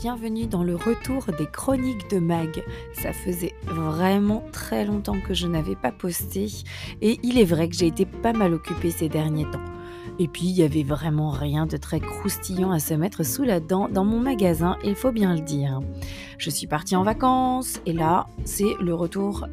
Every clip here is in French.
bienvenue dans le retour des chroniques de Mag. Ça faisait vraiment très longtemps que je n'avais pas posté et il est vrai que j'ai été pas mal occupée ces derniers temps. Et puis, il y avait vraiment rien de très croustillant à se mettre sous la dent dans mon magasin, il faut bien le dire. Je suis partie en vacances et là, c'est le retour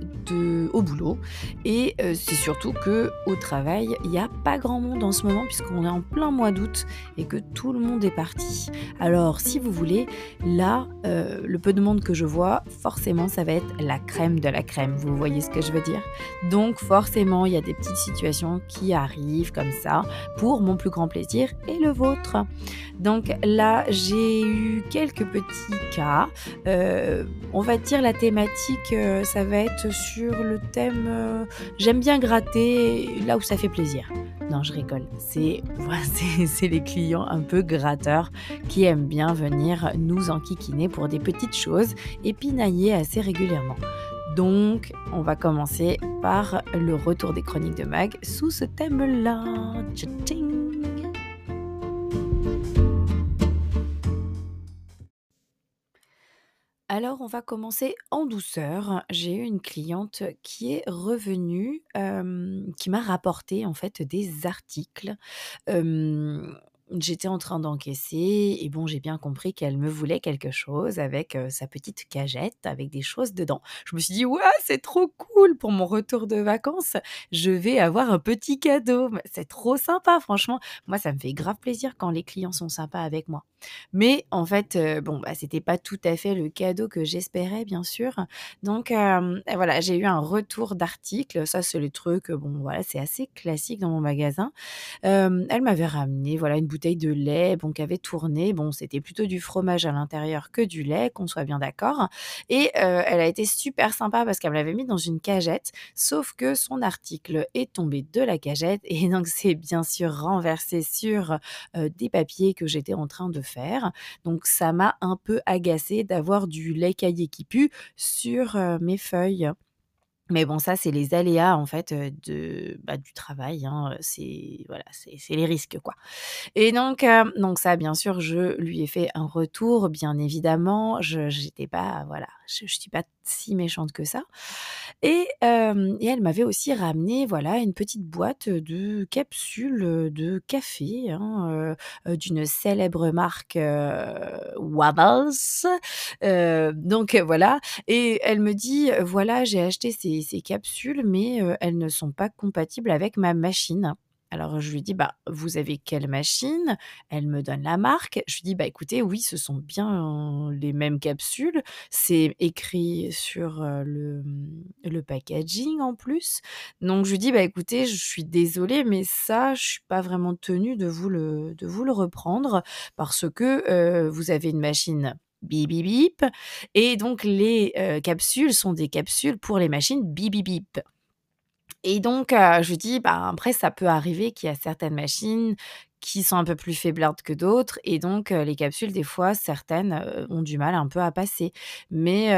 au boulot. Et euh, c'est surtout que au travail, il n'y a pas grand monde en ce moment puisqu'on est en plein mois d'août et que tout le monde est parti. Alors, si vous voulez, là, euh, le peu de monde que je vois, forcément, ça va être la crème de la crème. Vous voyez ce que je veux dire? Donc, forcément, il y a des petites situations qui arrivent comme ça pour mon plus grand plaisir et le vôtre. Donc là, j'ai eu quelques petits cas. Euh, on va dire la thématique, euh, ça va être sur le thème euh, j'aime bien gratter là où ça fait plaisir. Non, je rigole. C'est c'est les clients un peu gratteurs qui aiment bien venir nous enquiquiner pour des petites choses et pinailler assez régulièrement. Donc, on va commencer par le retour des chroniques de Mag sous ce thème-là. Alors, on va commencer en douceur. J'ai eu une cliente qui est revenue, qui m'a rapporté en fait des articles. J'étais en train d'encaisser et bon, j'ai bien compris qu'elle me voulait quelque chose avec sa petite cagette avec des choses dedans. Je me suis dit: «Ouais, c'est trop cool pour mon retour de vacances, je vais avoir un petit cadeau». c'est trop sympa franchement. Moi, ça me fait grave plaisir quand les clients sont sympas avec moi. Mais en fait, bon, bah, c'était pas tout à fait le cadeau que j'espérais bien sûr. Donc voilà, j'ai eu un retour d'article. Ça, c'est le truc, bon voilà, c'est assez classique dans mon magasin. elle m'avait ramené, voilà, une bouteille de lait, bon, qui avait tourné. Bon, c'était plutôt du fromage à l'intérieur que du lait, qu'on soit bien d'accord. Et euh, elle a été super sympa parce qu'elle me l'avait mis dans une cagette, sauf que son article est tombé de la cagette et donc c'est bien sûr renversé sur euh, des papiers que j'étais en train de Donc ça m'a un peu agacé d'avoir du lait caillé qui pue sur euh, mes feuilles. Mais bon, ça, c'est les aléas en fait de bah, du travail. Hein, c'est voilà, les risques quoi. Et donc donc ça, bien sûr, je lui ai fait un retour, bien évidemment. Je j'étais pas voilà, je, je suis pas si méchante que ça. Et, et elle m'avait aussi ramené voilà une petite boîte de capsules de café hein, d'une célèbre marque Wabbles. donc voilà. Et elle me dit voilà, j'ai acheté ces ces, capsules, mais elles ne sont pas compatibles avec ma machine. Alors je lui dis bah vous avez quelle machine? Elle me donne la marque. Je lui dis bah écoutez oui ce sont bien les mêmes capsules. C'est écrit sur le, mmh, le packaging en plus. Donc je lui dis bah écoutez je suis désolée mais ça je suis pas vraiment tenue de vous le de vous le reprendre parce que vous avez une machine bip bip bip. Et donc les capsules sont des capsules pour les machines bip bip bip. Et donc, je dis, bah, après, ça peut arriver qu'il y a certaines machines qui sont un peu plus faiblardes que d'autres et donc les capsules des fois certaines ont du mal un peu à passer. Mais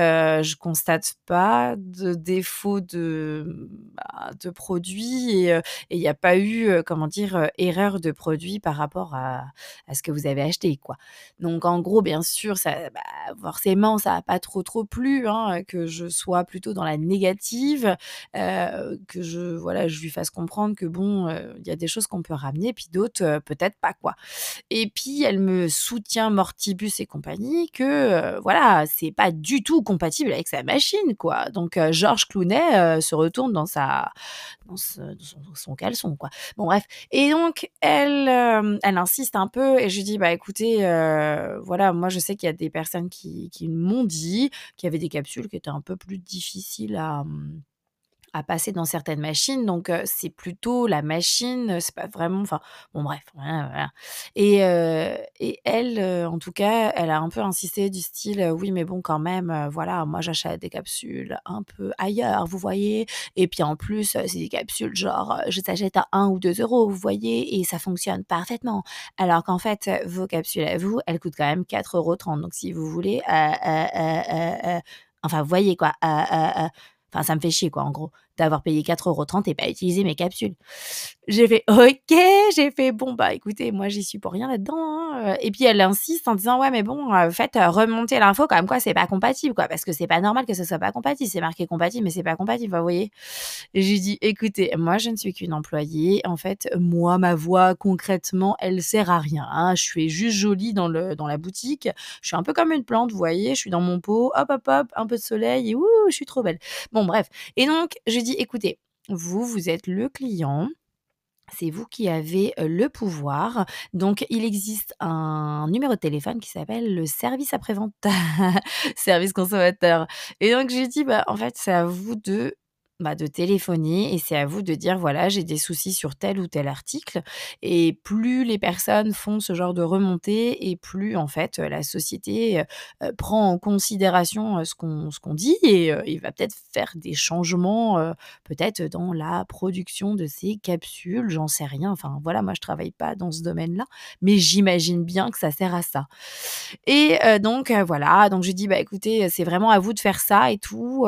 je constate pas de défaut de bah, de produit et il n'y a pas eu comment dire erreur de produit par rapport à, à ce que vous avez acheté quoi. Donc en gros bien sûr ça bah, forcément ça a pas trop trop plu hein, que je sois plutôt dans la négative que je voilà je lui fasse comprendre que bon il y a des choses qu'on peut ramener puis d'autres peut-être pas quoi. Et puis elle me soutient mortibus et compagnie que euh, voilà, c'est pas du tout compatible avec sa machine quoi. Donc euh, Georges Clounet euh, se retourne dans sa son, caleçon quoi. Bon bref. Et donc elle elle insiste un peu et je lui dis bah écoutez voilà, moi je sais qu'il y a des personnes qui qui m'ont dit qu'il y avait des capsules qui étaient un peu plus difficiles à hum, à passer dans certaines machines. Donc, c'est plutôt la machine, c'est pas vraiment. Enfin, bon, bref. Et, et elle, en tout cas, elle a un peu insisté du style oui, mais bon, quand même, voilà, moi j'achète des capsules un peu ailleurs, vous voyez. Et puis en plus, c'est des capsules genre, je t'achète à 1 ou 2 euros, vous voyez, et ça fonctionne parfaitement. Alors qu'en fait, vos capsules à vous, elles coûtent quand même 4,30 euros. Donc, si vous voulez, enfin, vous voyez quoi, Enfin, ça me fait chier, quoi, en gros, d'avoir payé 4,30€ et pas utiliser mes capsules. J'ai fait OK, j'ai fait bon, bah écoutez, moi j'y suis pour rien là-dedans. Hein, et puis elle insiste en disant: «Ouais, mais bon, heu, faites, heu, remonter l'info comme quoi c'est pas compatible, quoi, parce que c'est pas normal que ce soit pas compatible. C'est marqué compatible, mais c'est pas compatible, vous voyez?» lui dis: «Écoutez, moi, je ne suis qu'une employée. En fait, moi, ma voix, concrètement, elle sert à rien, hein. Je suis juste jolie dans le dans la boutique. Je suis un peu comme une plante, vous voyez? Je suis dans mon pot, hop, hop, hop, un peu de soleil et ouh, je suis trop belle». Bon bref et donc je lui «Écoutez, vous, vous êtes le client, c'est vous qui avez, heu, le pouvoir. Donc il existe un numéro de téléphone qui s'appelle le service après-vente, service consommateur» et donc je lui dis: «Bah, en fait, c'est à vous de bah, de téléphoner et c'est à vous de dire: "Voilà, j'ai des soucis sur tel ou tel article"» et plus les personnes font ce genre de remontées et plus, en fait, heu, la société, heu heu, prend en considération, ce qu'on ce dit et il va peut-être faire des changements, peut-être dans la production de ces capsules, j'en sais rien. Enfin, voilà, moi, je travaille pas dans ce domaine-là, mais j'imagine bien que ça sert à ça. Et donc voilà, donc je dis: «Bah, écoutez, c'est vraiment à vous de faire ça et tout,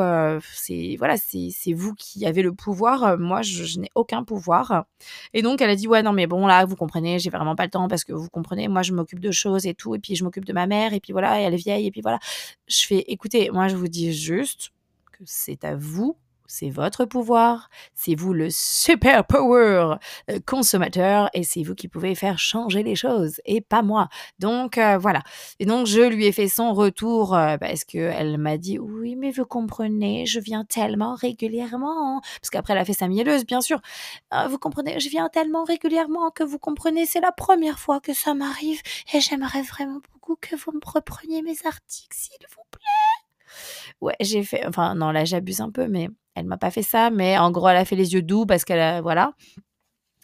c'est voilà, c'est c'est vous qui avez le pouvoir, heu, moi je je n'ai aucun pouvoir» et donc elle a dit: «Ouais, non, mais bon, là, vous comprenez, j'ai vraiment pas le temps parce que vous comprenez, moi, je m'occupe de choses et tout et puis je m'occupe de ma mère et puis voilà et elle est vieille et puis voilà». Je fais: «Écoutez, moi, je vous dis juste que c'est à vous, c'est votre pouvoir, c'est vous le super power, heu, consommateur et c'est vous qui pouvez faire changer les choses et pas moi. Donc heu, voilà» et donc je lui ai fait son retour, heu, parce qu'elle m'a dit: «Oui, mais vous comprenez, je viens tellement régulièrement», parce qu'après elle a fait sa mielleuse, bien sûr. «Heu, vous comprenez, je viens tellement régulièrement que vous comprenez, c'est la première fois que ça m'arrive et j'aimerais vraiment beaucoup que vous me repreniez mes articles, s'il vous plaît». Ouais, j'ai fait enfin non, là, j'abuse un peu, mais elle m'a pas fait ça, mais en gros, elle a fait les yeux doux parce qu'elle a voilà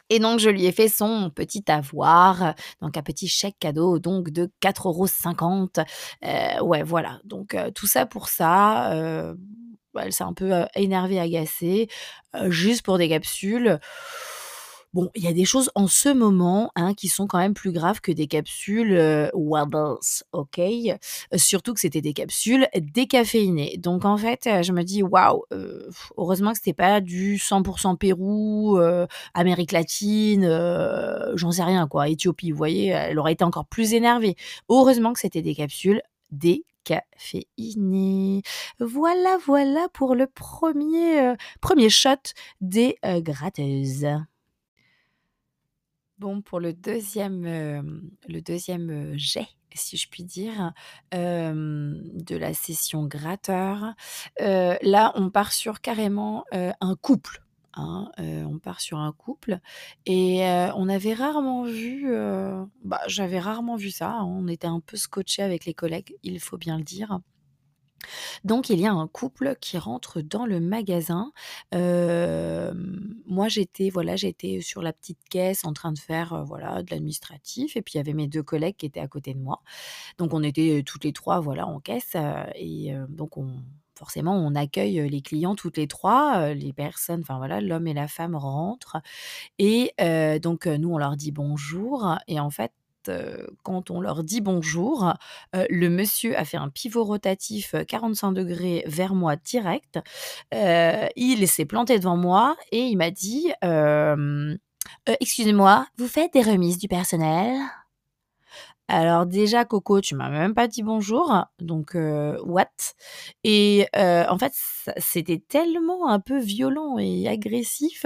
et donc je lui ai fait son petit avoir, donc un petit chèque cadeau donc de 4,50 €. Heu, ouais, voilà, donc heu, tout ça pour ça, heu, bah, elle s'est un peu, énervée, agacée, juste pour des capsules. Bon, il y a des choses en ce moment, hein, qui sont quand même plus graves que des capsules, heu, Wabbles, OK? Heu, surtout que c'était des capsules décaféinées. Donc en fait, heu, je me dis: «Waouh, heu, heureusement que c'était pas du 100% Pérou, Amérique latine, j'en sais rien quoi, Éthiopie». Vous voyez? Elle aurait été encore plus énervée. Heureusement que c'était des capsules décaféinées. Voilà, voilà pour le 1er, heu, 1er shot des, gratteuses. Bon, pour le 2e, hem, le 2e, heu, jet, si je puis dire, hem, de la session gratteur, là, on part sur carrément, un couple, hein, on part sur un couple et on avait rarement vu, bah, j'avais rarement vu ça, hein. On était un peu scotchés avec les collègues, il faut bien le dire. Donc il y a un couple qui rentre dans le magasin. Moi j'étais voilà, j'étais sur la petite caisse en train de faire, voilà, de l'administratif et puis il y avait mes 2 collègues qui étaient à côté de moi. Donc on était, toutes les 3 voilà en caisse, et donc on forcément on accueille, les clients toutes les 3, heu, les personnes enfin voilà, l'homme et la femme rentrent et donc nous on leur dit bonjour et en fait, heu, quand on leur dit bonjour, heu, le monsieur a fait un pivot rotatif, heu, 45° vers moi direct. Il s'est planté devant moi et il m'a dit, hem: «Heu, excusez-moi, vous faites des remises du personnel?» Alors déjà Coco, tu m'as même pas dit bonjour, donc what? Et en fait, c'était tellement un peu violent et agressif,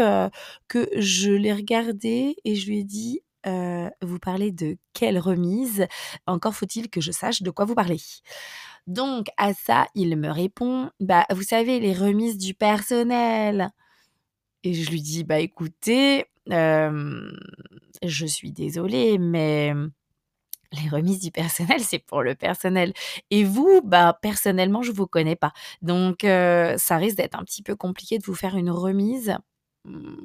que je l'ai regardé et je lui ai dit: «Heu, vous parlez de quelle remise? Encore faut-il que je sache de quoi vous parlez». Donc à ça, il me répond: «Bah, vous savez les remises du personnel» et je lui dis: «Bah, écoutez, hem, je suis désolée, mais les remises du personnel, c'est pour le personnel et vous, bah, personnellement, je vous connais pas. Donc heu, ça risque d'être un petit peu compliqué de vous faire une remise, mmh,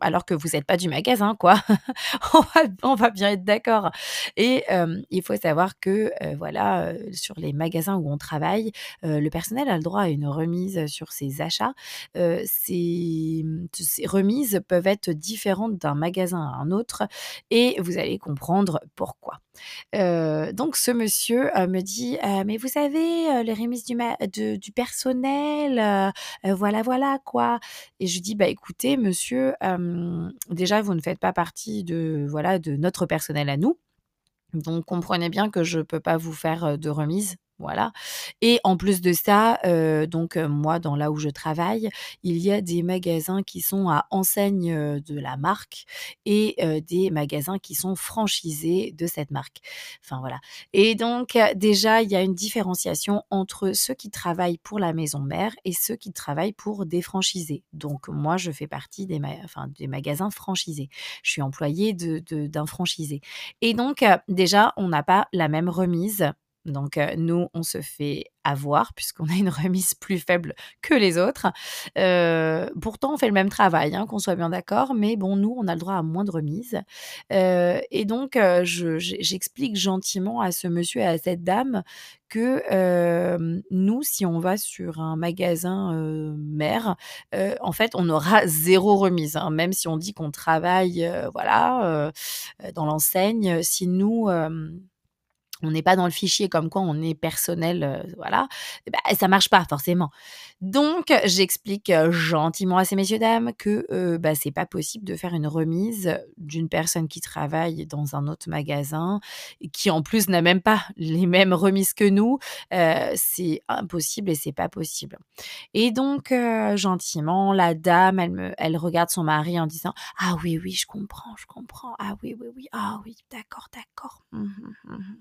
alors que vous êtes pas du magasin, quoi. On va bien être d'accord et il faut savoir que, voilà, sur les magasins où on travaille, le personnel a le droit à une remise sur ses achats. Mmh, ces remises peuvent être différentes d'un magasin à un autre et vous allez comprendre pourquoi. Donc ce monsieur, me dit: «Heu, mais vous savez, les remises du personnel, voilà, voilà, quoi» et je dis: «Bah, écoutez monsieur, déjà vous ne faites pas partie de voilà, de notre personnel à nous». Donc comprenez bien que je peux pas vous faire, de remise, voilà et en plus de ça, heu, donc moi dans là où je travaille, il y a des magasins qui sont à enseigne, de la marque et des magasins qui sont franchisés de cette marque. Enfin voilà et donc déjà il y a une différenciation entre ceux qui travaillent pour la maison mère et ceux qui travaillent pour des franchisés. Donc moi je fais partie des magasins franchisés. Je suis employée de de d'un franchisé et donc déjà on n'a pas la même remise donc, heu, nous, on se fait avoir puisqu'on a une remise plus faible que les autres. Heu, pourtant, on fait le même travail, hein, qu'on soit bien d'accord, mais bon, nous, on a le droit à moins de remise. Heu et donc, je j'explique gentiment à ce monsieur et à cette dame que, nous, si on va sur un magasin, mère, en fait, on aura 0 remise, hein. Même si on dit qu'on travaille, voilà, dans l'enseigne, si nous, on n'est pas dans le fichier comme quoi on est personnel, heu, voilà, et bah, ça marche pas forcément. Donc j'explique, heu, gentiment à ces messieurs dames que, heu, bah, c'est pas possible de faire une remise d'une personne qui travaille dans un autre magasin qui en plus n'a même pas les mêmes remises que nous, heu, c'est impossible et c'est pas possible. Et donc gentiment, la dame, elle me elle regarde son mari en disant: «Ah oui, oui, je comprends, je comprends. Ah oui, oui, oui. Ah oui, d'accord, d'accord. Mmh mh, mmh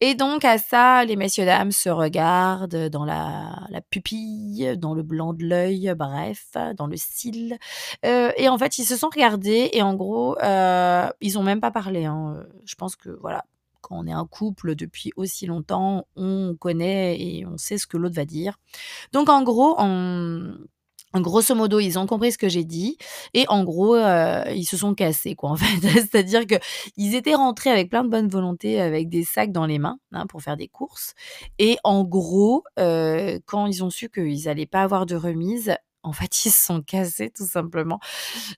et donc à ça, les messieurs dames se regardent dans la la pupille, dans le blanc de l'œil, bref, dans le cil, heu et en fait, ils se sont regardés et en gros, heu, ils ont même pas parlé, hein, je pense que voilà, quand on est un couple depuis aussi longtemps, on connaît et on sait ce que l'autre va dire. Donc en gros, en Grosso modo, ils ont compris ce que j'ai dit et en gros, heu, ils se sont cassés quoi, en fait. C'est-à-dire qu'ils étaient rentrés avec plein de bonne volonté, avec des sacs dans les mains, hein, pour faire des courses et en gros, heu, quand ils ont su qu'ils allaient pas avoir de remise, en fait, ils se sont cassés tout simplement.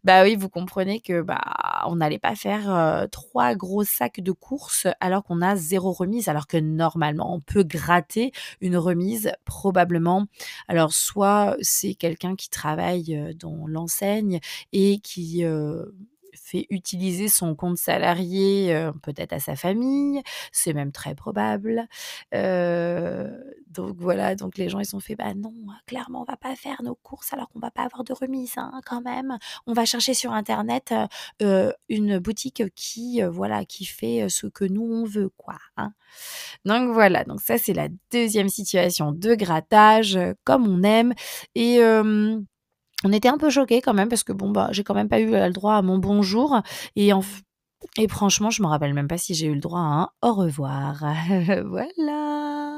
Bah oui, vous comprenez que, bah, on n'allait pas faire, 3 gros sacs de courses alors qu'on a zéro remise, alors que normalement on peut gratter une remise probablement. Alors soit c'est quelqu'un qui travaille, dans l'enseigne et qui, fait utiliser son compte salarié, heu, peut-être à sa famille, c'est même très probable. Heu, donc voilà, donc les gens ils ont fait: «Bah non, clairement on va pas faire nos courses alors qu'on va pas avoir de remise, hein, quand même. On va chercher sur internet, heu, une boutique qui, voilà, qui fait, ce que nous on veut quoi, hein». Donc voilà, donc ça c'est la deuxième situation de grattage, comme on aime et on était un peu choqués quand même parce que bon, bah, j'ai quand même pas eu, le droit à mon bonjour et en et franchement, je me rappelle même pas si j'ai eu le droit à un au revoir. Voilà.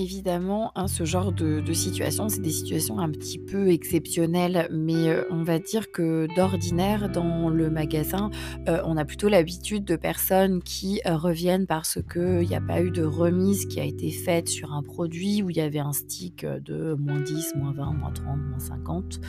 Évidemment, hein, ce genre de, situation, c'est des situations un petit peu exceptionnelles, mais euh, on va dire que d'ordinaire, dans le magasin, euh, on a plutôt l'habitude de personnes qui euh, reviennent parce qu'il n'y a pas eu de remise qui a été faite sur un produit où il y avait un stick de moins 10, moins 20, moins 30, moins 50.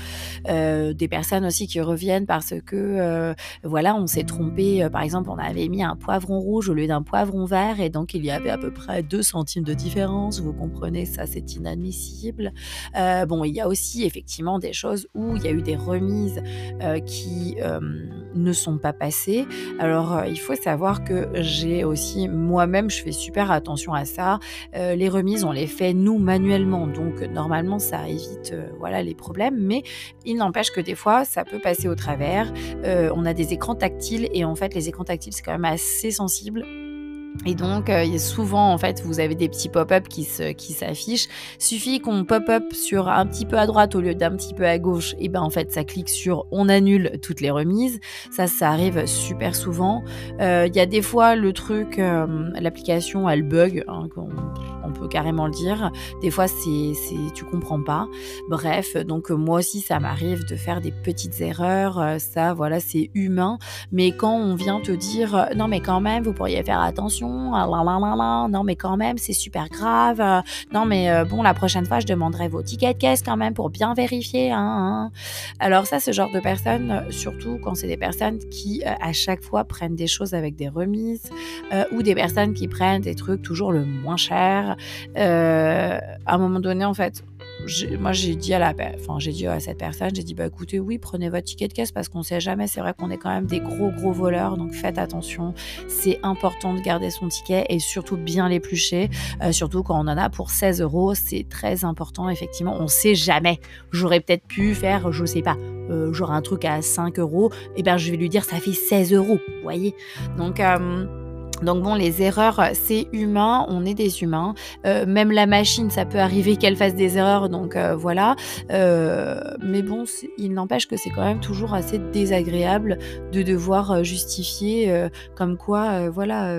des personnes aussi qui reviennent parce que, voilà, on s'est trompé. par exemple, on avait mis un poivron rouge au lieu d'un poivron vert et donc il y avait à peu près 2 centimes de différence vous comprenez, ça c'est inadmissible. Euh, bon, il y a aussi effectivement des choses où il y a eu des remises euh, qui euh, ne sont pas passées. Alors il faut savoir que j'ai aussi moi-même, je fais super attention à ça. les remises, on les fait nous manuellement, donc normalement ça évite voilà les problèmes, mais il n'empêche que des fois ça peut passer au travers. on a des écrans tactiles et en fait les écrans tactiles c'est quand même assez sensible et donc, euh, souvent, en fait, vous avez des petits pop-up qui se, qui s'affichent. Suffit qu'on pop-up sur un petit peu à droite au lieu d'un petit peu à gauche. Et ben, en fait, ça clique sur on annule toutes les remises. Ça, ça arrive super souvent. Euh, il y a des fois le truc, euh, l'application, elle bug. Hein, on, peut carrément le dire. Des fois, c'est, tu comprends pas. Bref, donc moi aussi, ça m'arrive de faire des petites erreurs. Ça, voilà, c'est humain. Mais quand on vient te dire, non, mais quand même, vous pourriez faire attention ah non mais quand même c'est super grave, euh, non mais euh, bon la prochaine fois je demanderai vos tickets de caisse quand même pour bien vérifier. Hein, hein. Alors ça ce genre de personnes, euh, surtout quand c'est des personnes qui à chaque fois prennent des choses avec des remises ou des personnes qui prennent des trucs toujours le moins cher, à un moment donné en fait moi j'ai dit à la, enfin j'ai dit à cette personne, j'ai dit bah écoutez oui prenez votre ticket de caisse parce qu'on sait jamais. C'est vrai qu'on est quand même des gros gros voleurs, donc faites attention. C'est important de garder son ticket et surtout bien l'éplucher, euh, surtout quand on en a pour 16 euros. C'est très important effectivement. On sait jamais. J'aurais peut-être pu faire, je sais pas, euh, genre un truc à 5 euros. Et eh ben je vais lui dire ça fait 16 euros. Vous voyez? Donc euh, donc bon, les erreurs, c'est humain, on est des humains. Euh, même la machine, ça peut arriver qu'elle fasse des erreurs, donc euh, voilà. Euh, mais bon, il n'empêche que c'est quand même toujours assez désagréable de devoir justifier comme quoi, voilà,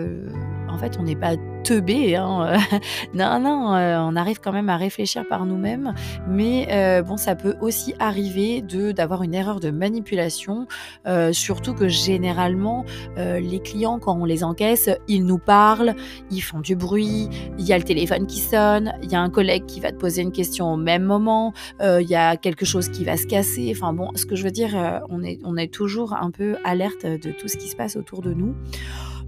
en fait, on n'est pas teubé. Hein. non, non, on arrive quand même à réfléchir par nous-mêmes. Mais bon, ça peut aussi arriver de d'avoir une erreur de manipulation, surtout que généralement, les clients, quand on les encaisse, ils nous parlent, ils font du bruit, il y a le téléphone qui sonne, il y a un collègue qui va te poser une question au même moment, euh, il y a quelque chose qui va se casser. Enfin bon, ce que je veux dire, euh, on, est, on est toujours un peu alerte de tout ce qui se passe autour de nous.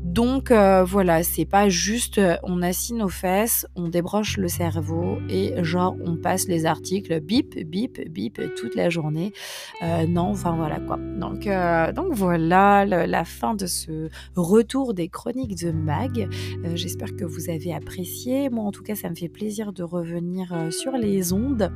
Donc euh, voilà, c'est pas juste on assigne nos fesses, on débroche le cerveau et genre on passe les articles bip bip bip toute la journée. Euh, non, enfin voilà quoi. Donc euh, donc voilà la fin de ce retour des chroniques de Mag. J'espère que vous avez apprécié. Moi en tout cas, ça me fait plaisir de revenir sur les ondes.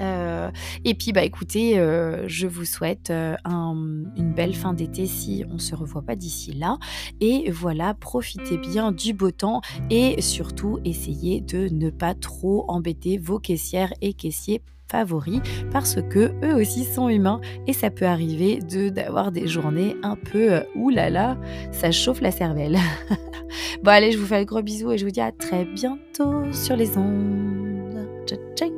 Euh, et puis, bah écoutez, euh, je vous souhaite euh, une belle fin d'été si on ne se revoit pas d'ici là. Et voilà, profitez bien du beau temps et surtout essayez de ne pas trop embêter vos caissières et caissiers favoris parce que eux aussi sont humains et ça peut arriver de d'avoir des journées un peu oulala, ça chauffe la cervelle. bon allez, je vous fais un gros bisou et je vous dis à très bientôt sur les ondes.